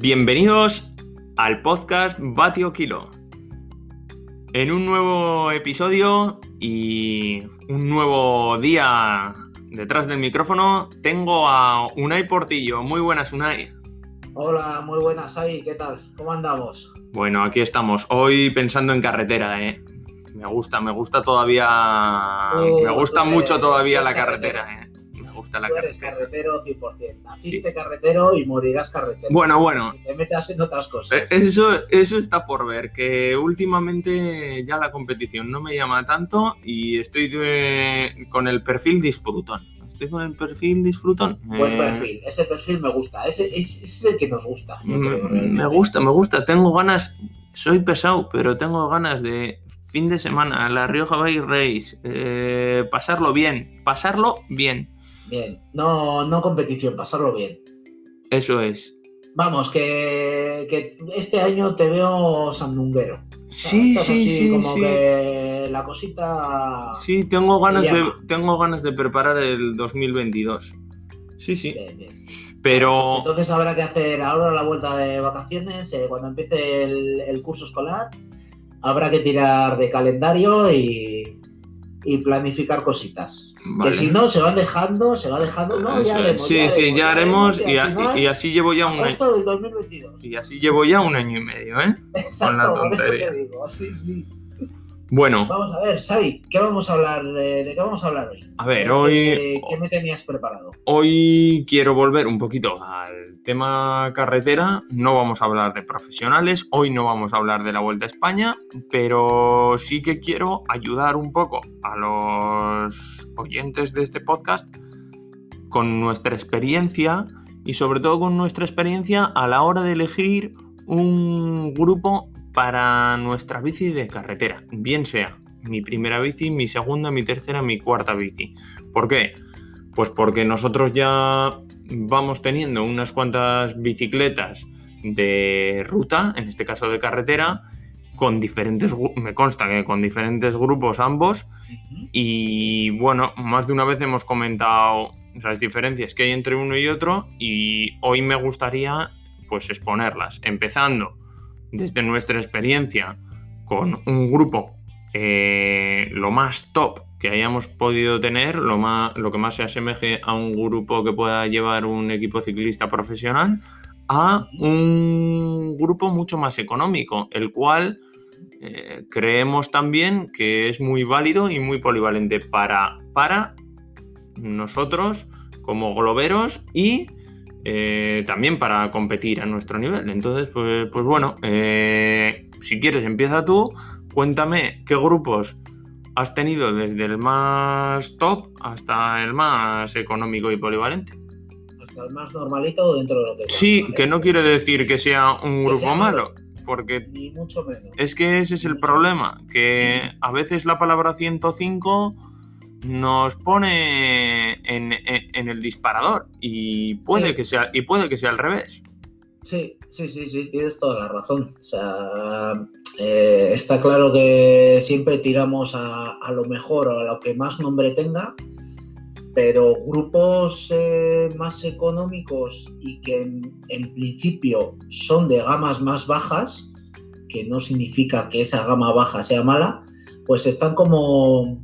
Bienvenidos al podcast Batio Kilo. En un nuevo episodio y un nuevo día detrás del micrófono tengo a Unai Portillo. Muy buenas, Unai. Hola, muy buenas, Ay, ¿qué tal? ¿Cómo andamos? Bueno, aquí estamos. Hoy pensando en carretera, ¿eh? Me gusta, me gusta todavía. Uh, me gusta tú mucho eres- todavía tú la carretera, ¿eh? Gusta la Tú eres carretera. carretero 100%. Naciste carretero y morirás carretero. Bueno, bueno. Y te metas en otras cosas. Eh, Eso, eso está por ver, que últimamente ya la competición no me llama tanto y estoy de- con el perfil disfrutón. Estoy con el perfil disfrutón. Buen Eh, perfil. Ese perfil me gusta. Ese, es el que nos gusta. yo mm, creo, me gusta, me gusta. Tengo ganas, soy pesado, pero tengo ganas de fin de semana, la Rioja Bike Race, eh, pasarlo bien, pasarlo bien. Bien. No, no competición, pasarlo bien. Eso es. Vamos, que, que este año te veo sandunguero. Sí, Estás sí, así sí, Como sí. que la cosita. Sí, tengo ganas, de, tengo ganas de preparar el 2022. Sí, sí. Bien, bien. Pero Pues entonces habrá que hacer ahora la vuelta de vacaciones, eh, cuando empiece el, el curso escolar, habrá que tirar de calendario y, y planificar cositas. Vale. Que si no, se van dejando, se va dejando. No, ya Eso haremos, sí, ya sí, ya haremos y, al a- final, y así llevo ya un año. del 2022. Y así llevo ya un año y medio, ¿eh? Exacto, por eso tontería. te digo. Sí, sí. Bueno, Vamos a ver, Xavi, ¿qué vamos a hablar? eh, ¿De qué vamos a hablar hoy? a ver, ¿Qué- hoy, ¿Qué me tenías preparado? hoy quiero volver un poquito al tema carretera. No vamos a hablar de profesionales, hoy no vamos a hablar de la Vuelta a España, pero sí que quiero ayudar un poco a los oyentes de este podcast con nuestra experiencia y sobre todo con nuestra experiencia a la hora de elegir un grupo para nuestra bici de carretera, bien sea mi primera bici, mi segunda, mi tercera, mi cuarta bici. ¿Por qué? Pues porque nosotros ya vamos teniendo unas cuantas bicicletas de ruta, en este caso de carretera, con diferentes, me consta que con diferentes grupos ambos, y bueno, más de una vez hemos comentado las diferencias que hay entre uno y otro y hoy me gustaría pues exponerlas, empezando desde nuestra experiencia con un grupo eh, lo más top que hayamos podido tener, lo, más, lo que más se asemeje a un grupo que pueda llevar un equipo ciclista profesional, a un grupo mucho más económico, el cual eh, creemos también que es muy válido y muy polivalente para, para nosotros como globeros y eh, también para competir a nuestro nivel. Entonces, pues, pues bueno, eh, si quieres empieza tú, cuéntame qué grupos has tenido desde el más top hasta el más económico y polivalente. Hasta el más normalito dentro de lo que. Sí, ¿vale? que no quiere decir que sea un Que grupo sea malo, porque Ni mucho menos. es que ese es el problema, que a veces la palabra 105 nos pone en, en- en el disparador y puede, Sí. que sea, y puede que sea al revés. Sí, sí, sí, sí, tienes toda la razón. O sea, eh, está claro que siempre tiramos a, a lo mejor o a lo que más nombre tenga, pero grupos eh, más económicos y que en, en principio son de gamas más bajas, que no significa que esa gama baja sea mala, pues están como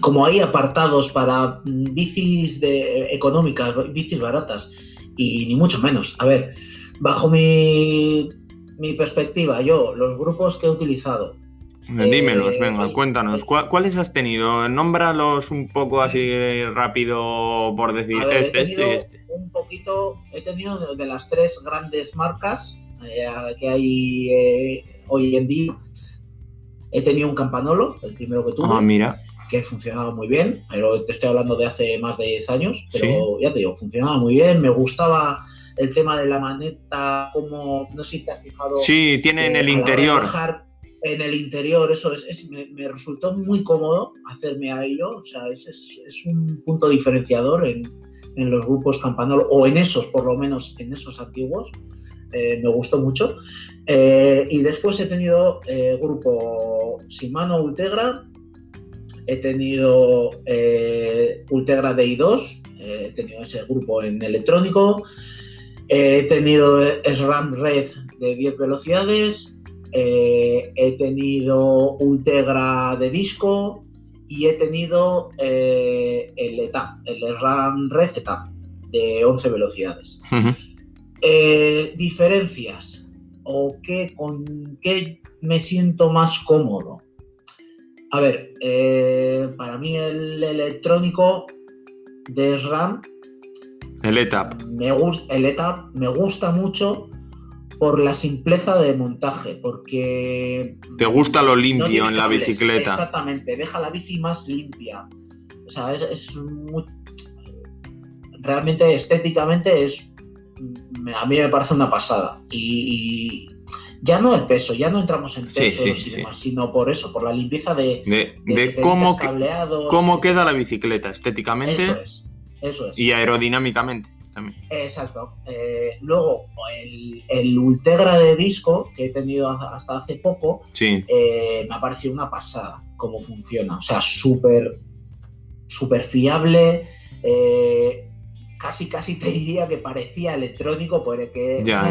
como ahí apartados para mm, bicis de, económicas, bicis baratas y ni mucho menos. A ver, bajo mi, mi perspectiva, yo, los grupos que he utilizado, Dímelos, Eh, venga, oye, cuéntanos. ¿cuá- ¿Cuáles has tenido? Nómbralos un poco así rápido por decir ver, este, este este. un poquito, he tenido de, las tres grandes marcas eh, que hay eh, hoy en día. He tenido un Campanolo, el primero que tuve, Ah, mira. Que funcionaba muy bien, pero te estoy hablando de hace más de 10 años, pero ya te digo, funcionaba muy bien, me gustaba el tema de la maneta, como, no sé si te has fijado. Sí, tiene en el interior. bajar en el interior, eso es, es- me, me resultó muy cómodo hacerme a ello, o sea, es, es- es un punto diferenciador en, en los grupos Campanolo, o en esos, por lo menos en esos antiguos, eh, me gustó mucho. Eh, y después he tenido eh, grupo Shimano Ultegra, he tenido eh, Ultegra DI2, eh, he tenido ese grupo en electrónico. He tenido SRAM Red de 10 velocidades, eh, he tenido Ultegra de disco y he tenido eh, el ETAP, el SRAM Red ETAP de 11 velocidades. Eh, diferencias o qué, con qué me siento más cómodo. A ver, para mí el electrónico de SRAM el ETAP. Me gusta, el ETAP me gusta mucho por la simpleza de montaje, porque... ¿Te gusta lo limpio en la bicicleta? Exactamente, deja la bici más limpia. O sea, es, Realmente estéticamente es... A mí me parece una pasada. Y, ya no el peso, ya no entramos en peso y demás, sino por eso, por la limpieza de, de, cómo, cómo queda la bicicleta estéticamente. Eso es. Eso es. Y aerodinámicamente también. Exacto. Eh, luego, el, Ultegra de disco que he tenido hasta hace poco, eh, me ha parecido una pasada cómo funciona. O sea, súper súper fiable. Eh, casi, casi te diría que parecía electrónico, porque ya,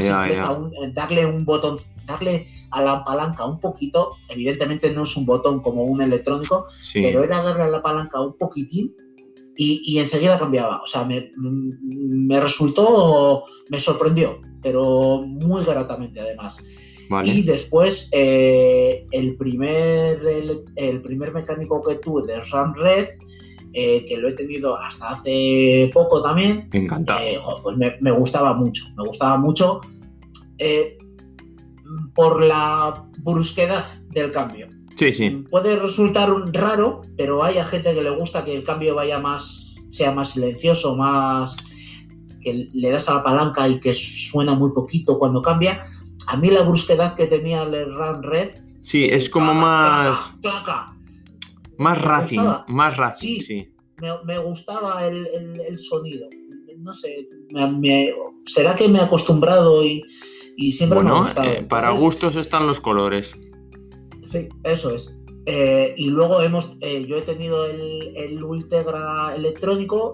darle un botón, darle a la palanca un poquito, evidentemente no es un botón como un electrónico, pero era darle a la palanca un poquitín y, enseguida cambiaba. O sea, me, resultó, me sorprendió, pero muy gratamente además. Y después, eh, el, primer, el, primer mecánico que tuve de Ram Red, eh, que lo he tenido hasta hace poco también. Encantado. Eh, pues me, gustaba mucho, me gustaba mucho por la brusquedad del cambio. Sí, sí. Puede resultar raro, pero hay a gente que le gusta que el cambio vaya más, sea más silencioso, más que le das a la palanca y que suena muy poquito cuando cambia. A mí la brusquedad que tenía el RAM Red. Sí, es como más. Más racing, más racing, sí. Me, gustaba el, sonido. No sé, será que me he acostumbrado y, siempre me ha gustado. Eh, para gustos están los colores. Sí, eso es. Eh, y luego hemos, eh, yo he tenido el, el Ultegra electrónico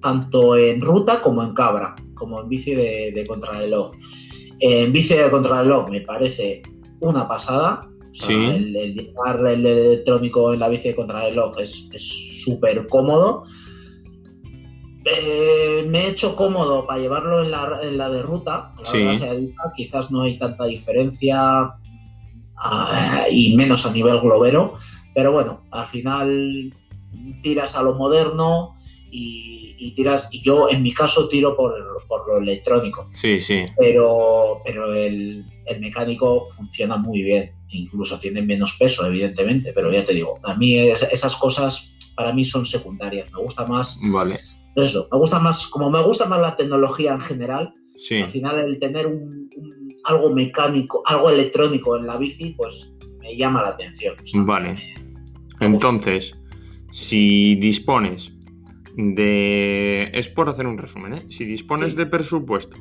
tanto en ruta como en cabra, como en bici de, de contrarreloj. En bici de contrarreloj me parece una pasada. El, llevar el electrónico en la bici de contrarreloj es súper cómodo. Eh, me he hecho cómodo para llevarlo en la, en la de ruta. quizás no hay tanta diferencia y menos a nivel globero. Pero bueno, al final tiras a lo moderno y, tiras, y yo en mi caso tiro por, por, lo electrónico. Sí, sí. Pero, pero el, el, mecánico funciona muy bien, incluso tiene menos peso, evidentemente, pero ya te digo, a mí esas cosas para mí son secundarias, me gusta más. Vale. Eso, me gusta más, como me gusta más la tecnología en general, al final el tener un algo mecánico, algo electrónico en la bici, pues me llama la atención. vale. Entonces, si dispones de... Es por hacer un resumen, ¿eh? Si dispones de presupuesto,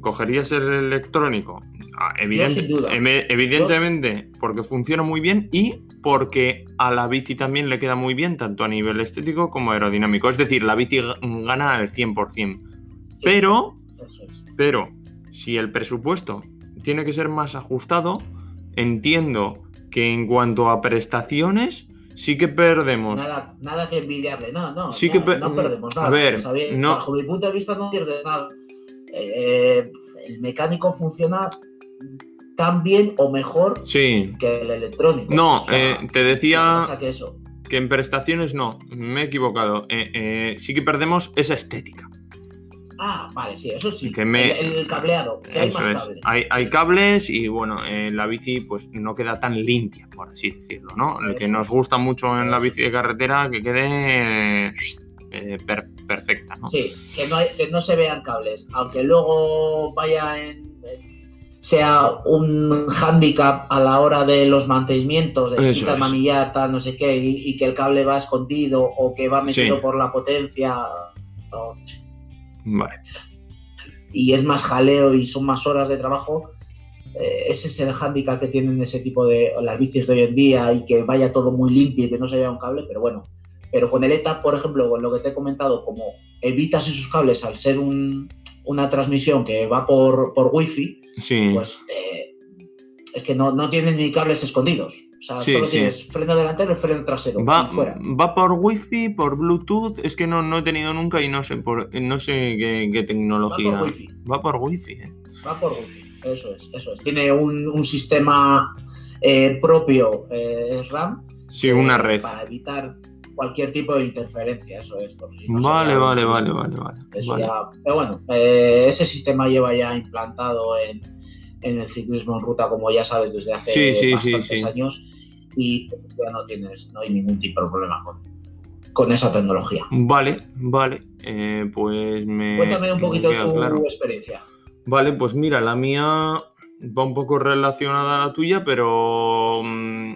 ¿cogerías el electrónico? Ah, evidentemente, porque funciona muy bien y porque a la bici también le queda muy bien, tanto a nivel estético como aerodinámico. Es decir, la bici gana al 100%. Pero, pero si el presupuesto tiene que ser más ajustado, entiendo que en cuanto a prestaciones, sí que perdemos. Nada, que envidiarle, no, no. Sí que no perdemos nada. A ver, no... bajo mi punto de vista no pierde nada. Eh, el mecánico funciona tan bien o mejor que el electrónico. No, eh, te decía que, eso? que en prestaciones no, me he equivocado. Eh, sí que perdemos esa estética. Ah, vale, sí, eso sí. el, cableado. hay, más cables. Hay, cables y bueno, en la bici pues no queda tan limpia, por así decirlo, ¿no? Lo que nos gusta mucho en la bici de carretera, que quede eh, perfecta, ¿no? Sí, que no, que no se vean cables, aunque luego vaya en sea un hándicap a la hora de los mantenimientos, de quitar manillata, no sé qué, y, que el cable va escondido o que va metido por la potencia. Y es más jaleo y son más horas de trabajo. Eh, ese es el hándicap que tienen ese tipo de las bicis de hoy en día y que vaya todo muy limpio y que no se vea un cable, pero bueno, Pero con el ETA, por ejemplo, con lo que te he comentado, como evitas esos cables al ser un, una transmisión que va por, por wifi, Sí. pues eh, es que no, no tienes ni cables escondidos. O sea, Sí, solo sí. tienes freno delantero y freno trasero. Va, fuera. va por wifi, por Bluetooth, es que no, no he tenido nunca y no sé por no sé qué, qué Va tecnología. por wifi. Va por wifi, eh. Va por wifi. Eso es, eso es. Tiene un, un sistema eh, propio eh, RAM. Sí, eh, una red. Para evitar cualquier tipo de interferencia, eso es. si no Vale, vale, vale, vale, vale. Eso vale. ya- pero bueno, eh, ese sistema lleva ya implantado en, en el ciclismo en ruta, como ya sabes, desde hace Sí, sí, sí, bastantes sí. años. Y ya no tienes, no hay ningún tipo de problema con, con esa tecnología. Vale, vale. eh, pues me. Cuéntame un poquito tu claro. experiencia. Vale, pues mira, la mía va un poco relacionada a la tuya, pero mm,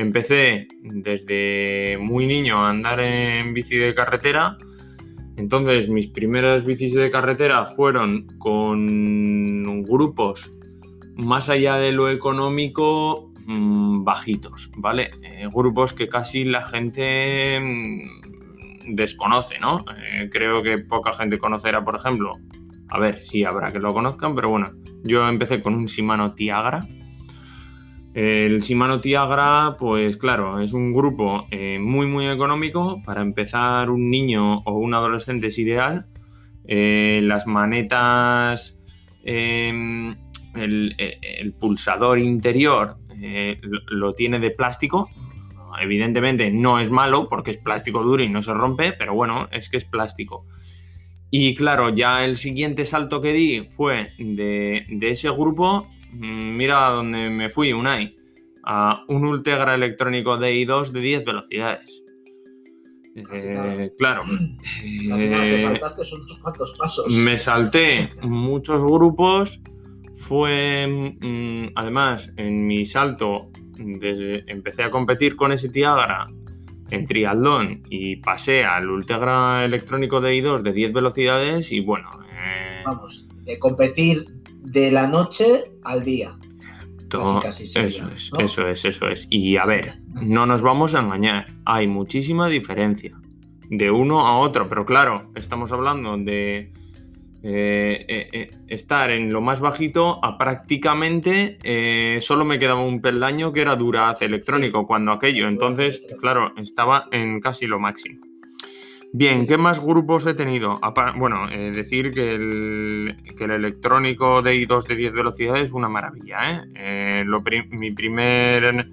empecé desde muy niño a andar en bici de carretera. Entonces mis primeras bicis de carretera fueron con grupos más allá de lo económico mm, bajitos, ¿vale? Eh, grupos que casi la gente mm, desconoce, ¿no? Eh, creo que poca gente conocerá, por ejemplo, a ver, sí habrá que lo conozcan, pero bueno, yo empecé con un Shimano Tiagra. El Shimano Tiagra, pues claro, es un grupo eh, muy muy económico. Para empezar, un niño o un adolescente es ideal. Eh, las manetas, eh, el, el pulsador interior eh, lo, tiene de plástico. Evidentemente no es malo porque es plástico duro y no se rompe, pero bueno, es que es plástico. Y claro, ya el siguiente salto que di fue de, ese grupo, mira a dónde me fui, Unai, a un Ultegra electrónico DI2 de 10 velocidades. Eh, claro, eh, saltaste unos cuantos pasos. me salté muchos grupos. Fue, mm, además, en mi salto, desde, empecé a competir con ese Tiagra en triatlón y pasé al Ultegra electrónico de I2 de 10 velocidades y bueno, eh, Vamos, de competir de la noche al día. todo- casi sería, eso es, ¿no? eso es, eso es. Y a ver, no nos vamos a engañar, hay muchísima diferencia de uno a otro, pero claro, estamos hablando de eh, eh, eh, estar en lo más bajito a prácticamente eh, solo me quedaba un peldaño que era Duraz electrónico cuando aquello, entonces, claro, estaba en casi lo máximo. Bien, ¿qué más grupos he tenido? Bueno, eh, decir que el, que el electrónico de I2 de 10 velocidades es una maravilla. ¿eh? Eh, mi, primer,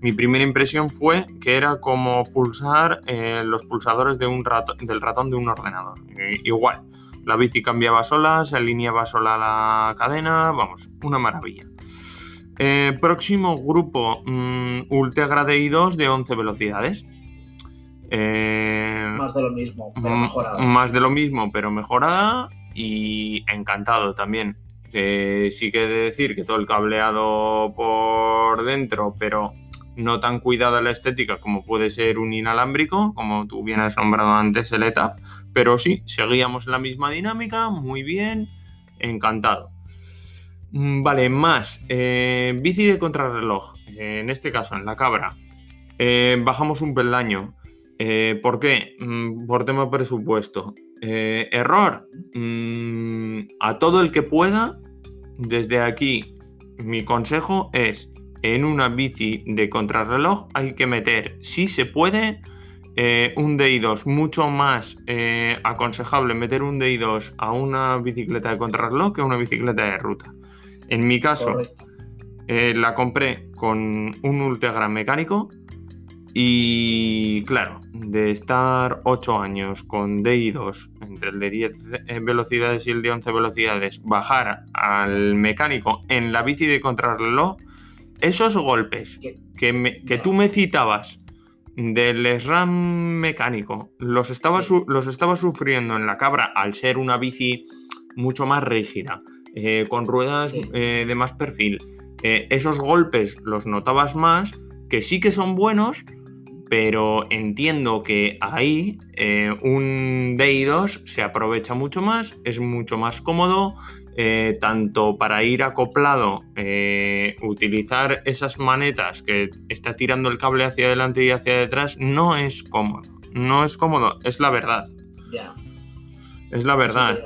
mi primera impresión fue que era como pulsar eh, los pulsadores de un del ratón de un ordenador. Igual, la bici cambiaba sola, se alineaba sola la cadena, vamos, una maravilla. Próximo grupo, mm, Ultegra de I2 de 11 velocidades. Eh, Más de lo mismo, pero mejorado. Más de lo mismo, pero mejorada y encantado también. Eh, sí que he de decir que todo el cableado por dentro, pero no tan cuidada la estética como puede ser un inalámbrico, como tú bien has nombrado antes el ETAP, pero sí, seguíamos la misma dinámica, muy bien, encantado. Mm, Vale, más, eh, bici de contrarreloj, eh, en este caso en la cabra, Eh, bajamos un peldaño. Eh, ¿Por qué? Mm, por tema presupuesto. Eh, error. Mm, a todo el que pueda, desde aquí, mi consejo es, en una bici de contrarreloj hay que meter, si se puede, eh, un DI2. Mucho más aconsejable meter un DI2 a una bicicleta de contrarreloj que a una bicicleta de ruta. En mi caso, la compré con un Ultegra mecánico y claro, de estar 8 años con DI2 entre el de 10 velocidades y el de 11 velocidades, bajar al mecánico en la bici de contrarreloj, esos golpes Que- que, me- que Ya. tú me citabas del SRAM mecánico, los estaba, Sí. los estaba sufriendo en la cabra al ser una bici mucho más rígida, eh, con ruedas Sí. eh, de más perfil. Eh, esos golpes los notabas más, que sí que son buenos, pero entiendo que ahí eh, un DI2 se aprovecha mucho más, es mucho más cómodo, eh, tanto para ir acoplado, eh, utilizar esas manetas que está tirando el cable hacia adelante y hacia detrás, no es cómodo. no es cómodo, es la verdad. Ya. Es la verdad.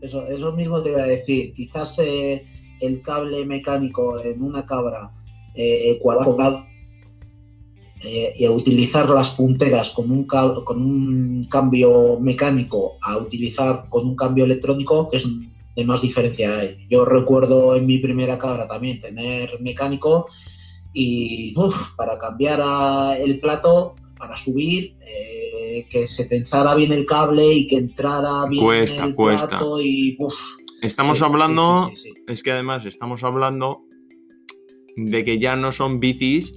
Eso, eso, mismo te iba a decir. Quizás eh, el cable mecánico en una cabra eh, cuadrado eh, y a utilizar las punteras con un, con un cambio mecánico a utilizar con un cambio electrónico, es de más diferencia hay. Yo recuerdo en mi primera cabra también tener mecánico y para cambiar el plato, para subir, eh, que se tensara bien el cable y que entrara bien cuesta, el cuesta. plato y Estamos hablando, es que además estamos hablando de que ya no son bicis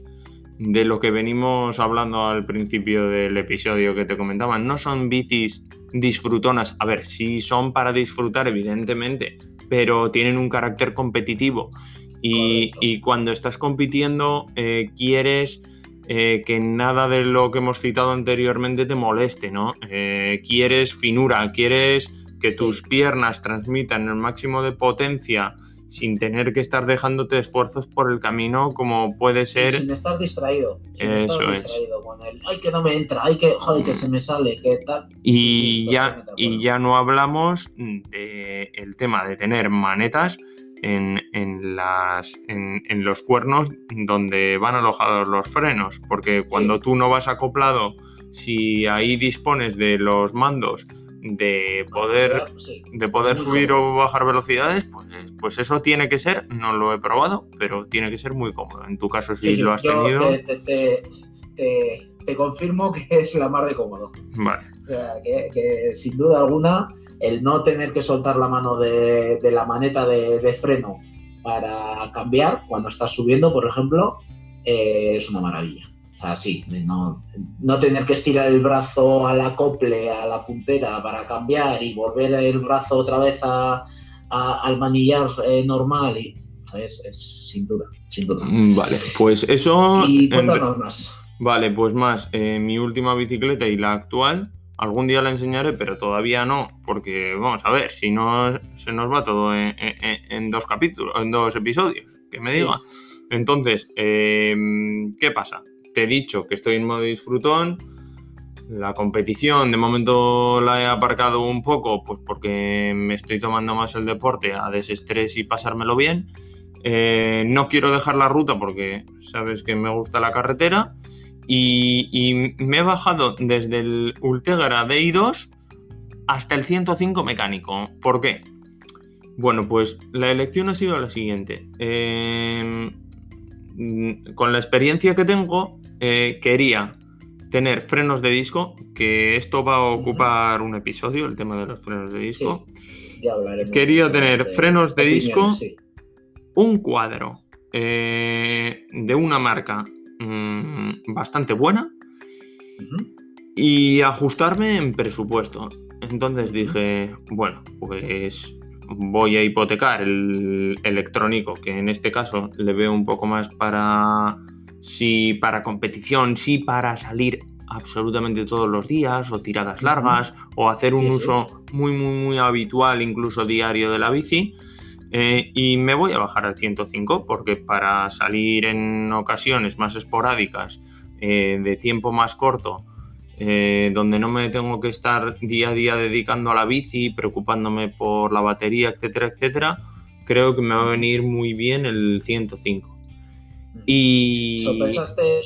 de lo que venimos hablando al principio del episodio que te comentaba. No son bicis disfrutonas. A ver, sí son para disfrutar, evidentemente, pero tienen un carácter competitivo. Y, cuando estás compitiendo, eh, quieres eh, que nada de lo que hemos citado anteriormente te moleste, ¿no? Eh, quieres finura, quieres que tus piernas transmitan el máximo de potencia sin tener que estar dejándote esfuerzos por el camino como puede ser... sin estar distraído. Eso es. ay, que no me entra, ay, que, joder, que se me sale, que tal. Y, ya, y ya no hablamos del tema de tener manetas en, las, en, los cuernos donde van alojados los frenos, porque cuando tú no vas acoplado, si ahí dispones de los mandos de poder, de poder subir o bajar velocidades, pues, pues, eso tiene que ser, no lo he probado, pero tiene que ser muy cómodo. En tu caso, si lo has tenido. Te, confirmo que es la mar de cómodo. Vale. O sea, que, sin duda alguna, el no tener que soltar la mano de, la maneta de, freno para cambiar cuando estás subiendo, por ejemplo, eh, es una maravilla. O sea, sí, no, tener que estirar el brazo al acople, a la puntera para cambiar y volver el brazo otra vez al manillar eh, normal. Y es, sin duda, sin duda. Mm, vale, pues eso. Y cuéntanos más. Vale, pues más, eh, mi última bicicleta y la actual, algún día la enseñaré, pero todavía no, porque vamos a ver, si no se nos va todo en, dos capítulos, en dos episodios, que me diga. Entonces, eh, ¿qué pasa? Te he dicho que estoy en modo disfrutón. La competición de momento la he aparcado un poco, pues porque me estoy tomando más el deporte a desestrés y pasármelo bien. Eh, no quiero dejar la ruta porque sabes que me gusta la carretera. Y, me he bajado desde el Ultegra DI2 hasta el 105 mecánico. ¿Por qué? Bueno, pues la elección ha sido la siguiente. Eh, con la experiencia que tengo, eh, quería tener frenos de disco, que esto va a ocupar un episodio, el tema de los frenos de disco. Quería tener frenos de disco, un cuadro eh, de una marca mm, bastante buena y ajustarme en presupuesto. Entonces dije, bueno, pues voy a hipotecar el electrónico, que en este caso le veo un poco más para si para competición, si para salir absolutamente todos los días o tiradas largas o hacer un uso muy muy muy habitual incluso diario de la bici. Eh, y me voy a bajar al 105 porque para salir en ocasiones más esporádicas eh, de tiempo más corto eh, donde no me tengo que estar día a día dedicando a la bici preocupándome por la batería etcétera etcétera creo que me va a venir muy bien el 105 y... ¿Sopensaste,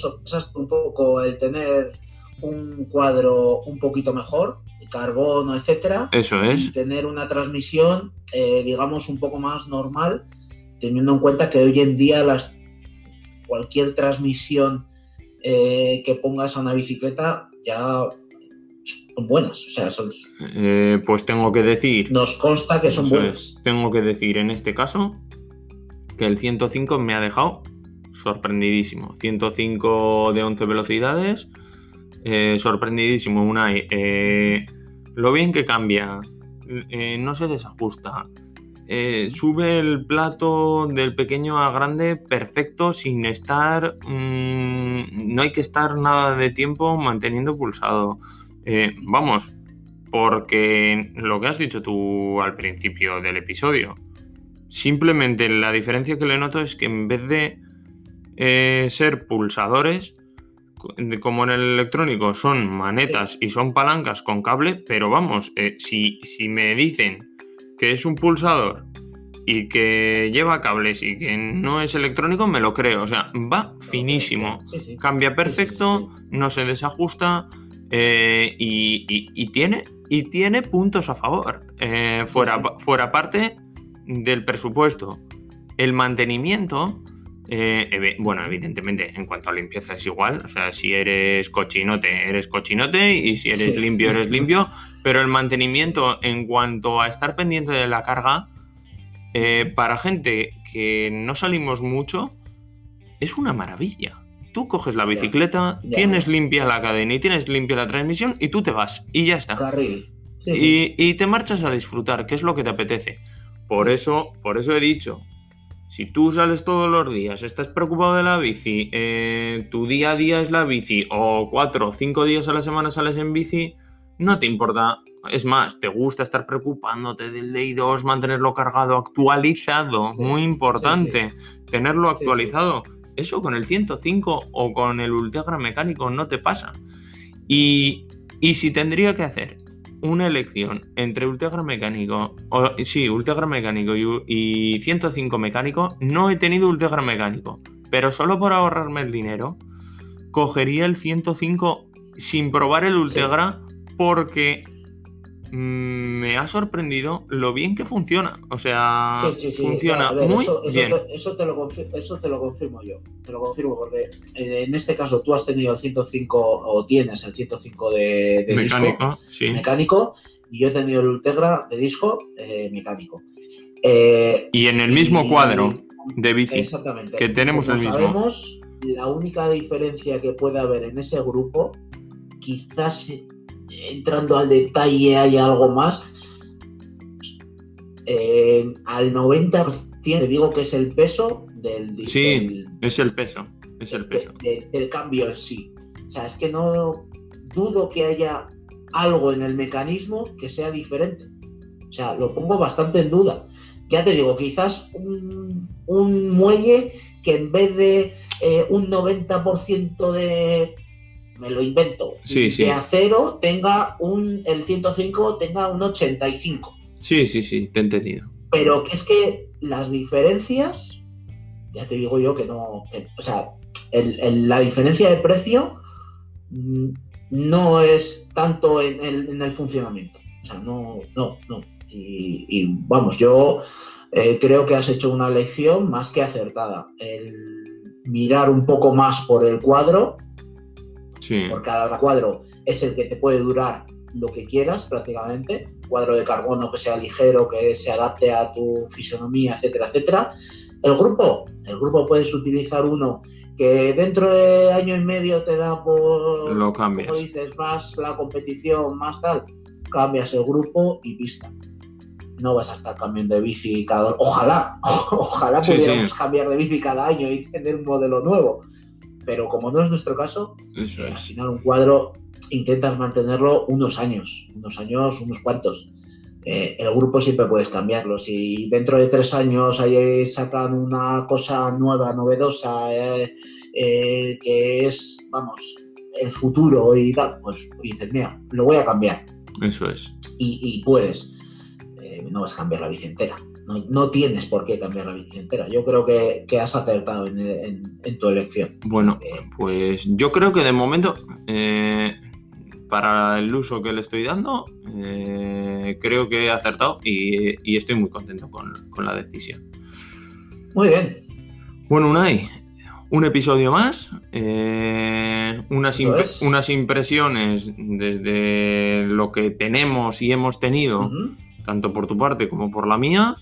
un poco el tener un cuadro un poquito mejor, carbono, etcétera? Eso es. Y tener una transmisión, eh, digamos, un poco más normal, teniendo en cuenta que hoy en día las, cualquier transmisión eh, que pongas a una bicicleta ya son buenas. O sea, son... Eh, pues tengo que decir. Nos consta que son buenas. Tengo que decir en este caso que el 105 me ha dejado sorprendidísimo. 105 de 11 velocidades, eh, sorprendidísimo. Una, eh, lo bien que cambia, eh, no se desajusta. sube el plato del pequeño a grande perfecto sin estar... Mm, no hay que estar nada de tiempo manteniendo pulsado. vamos, porque lo que has dicho tú al principio del episodio, simplemente la diferencia que le noto es que en vez de eh, ser pulsadores, como en el electrónico son manetas y son palancas con cable, pero vamos, eh, si, si me dicen que es un pulsador y que lleva cables y que no es electrónico, me lo creo. O sea, va finísimo. Sí, sí. Cambia perfecto, no se desajusta eh, y, y- y tiene, y tiene puntos a favor. Eh, fuera, fuera parte del presupuesto. El mantenimiento, eh, bueno, evidentemente, en cuanto a limpieza es igual. O sea, si eres cochinote, eres cochinote y si eres Sí. limpio, eres limpio. Pero el mantenimiento en cuanto a estar pendiente de la carga, eh, para gente que no salimos mucho, es una maravilla. Tú coges la bicicleta, ya, tienes ya. limpia la cadena y tienes limpia la transmisión y tú te vas y ya está. Carril. Sí, sí. Y, y te marchas a disfrutar, que es lo que te apetece. Por eso, por eso he dicho, si tú sales todos los días, estás preocupado de la bici, eh, tu día a día es la bici, o cuatro o cinco días a la semana sales en bici, no te importa. Es más, te gusta estar preocupándote del Day 2, mantenerlo cargado, actualizado, Sí, muy importante, tenerlo Sí, actualizado. Eso con el 105 o con el Ultegra mecánico no te pasa. Y, y si tendría que hacer una elección entre Ultegra mecánico, o, sí, Ultegra mecánico y, y 105 mecánico, no he tenido Ultegra mecánico, pero solo por ahorrarme el dinero, cogería el 105 sin probar el Ultegra porque mm, me ha sorprendido lo bien que funciona. O sea, Sí, sí, sí. funciona ver, muy eso, eso bien. te, eso te lo confi- eso te lo confirmo yo. Te lo confirmo porque eh, en este caso tú has tenido el 105 o tienes el 105 de, de disco Mecánico, mecánico y yo he tenido el Ultegra de disco eh, mecánico. Eh, Y en el mismo y- cuadro de bici. Exactamente. que tenemos Como el mismo. Sabemos, la única diferencia que puede haber en ese grupo, quizás entrando al detalle hay algo más. eh, al 90% te digo que es el peso del, di- Sí, del- Es el peso. Es el peso. de- de- del cambio en sí. O sea, es que no dudo que haya algo en el mecanismo que sea diferente. O sea, lo pongo bastante en duda. Ya te digo, quizás un, un muelle que en vez de eh, un 90% de, me lo invento, Sí, de sí. acero tenga un, el 105 tenga un 85. Sí, sí, sí, te he entendido. Pero que es que las diferencias, ya te digo yo que no, que- o sea, el- el- la diferencia de precio mm, no es tanto en el, en el funcionamiento. O sea, no, no, no. Y, y, vamos, yo eh, creo que has hecho una elección más que acertada. El mirar un poco más por el cuadro, Sí. porque cada cuadro es el que te puede durar lo que quieras prácticamente, cuadro de carbono que sea ligero, que se adapte a tu fisonomía, etcétera, etcétera. El grupo, el grupo puedes utilizar uno que dentro de año y medio te da por, Lo cambias. como dices, más la competición, más tal, cambias el grupo y pista. No vas a estar cambiando de bici cada... Ojalá, ojalá Sí, pudiéramos sí. cambiar de bici cada año y tener un modelo nuevo. Pero como no es nuestro caso, Eso eh, al es. final un cuadro intentas mantenerlo unos años, unos años, unos cuantos. Eh, el grupo siempre puedes cambiarlo. Si dentro de tres años ahí sacan una cosa nueva, novedosa, eh, eh, que es, vamos, el futuro y tal, pues dices, mira, lo voy a cambiar. Eso es. Y, y puedes. No vas a cambiar la bici entera. No, no tienes por qué cambiar la bici entera. Yo creo que, que has acertado en, en- en tu elección. Bueno, Eh, pues yo creo que de momento, eh, para el uso que le estoy dando, eh, creo que he acertado y, y estoy muy contento con, con la decisión. muy bien. Bueno, Unai, un episodio más, eh, unas, Eso imp- es. unas impresiones desde lo que tenemos y hemos tenido, tanto por tu parte como por la mía.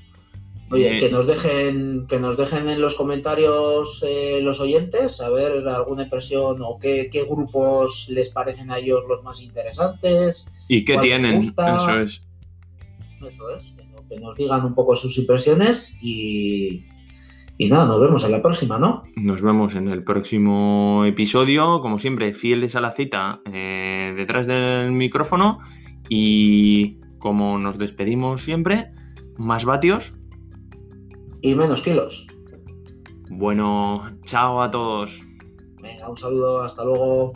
Oye, que nos dejen, que nos dejen en los comentarios eh, los oyentes, a ver alguna impresión o qué, qué grupos les parecen a ellos los más interesantes. ¿Y qué tienen? Eso es. Eso es, que, no- que nos digan un poco sus impresiones y, y nada, nos vemos en la próxima, ¿no? Nos vemos en el próximo episodio, como siempre, fieles a la cita eh, detrás del micrófono y como nos despedimos siempre, más vatios. Y menos kilos. Bueno, chao a todos. Venga, un saludo, hasta luego.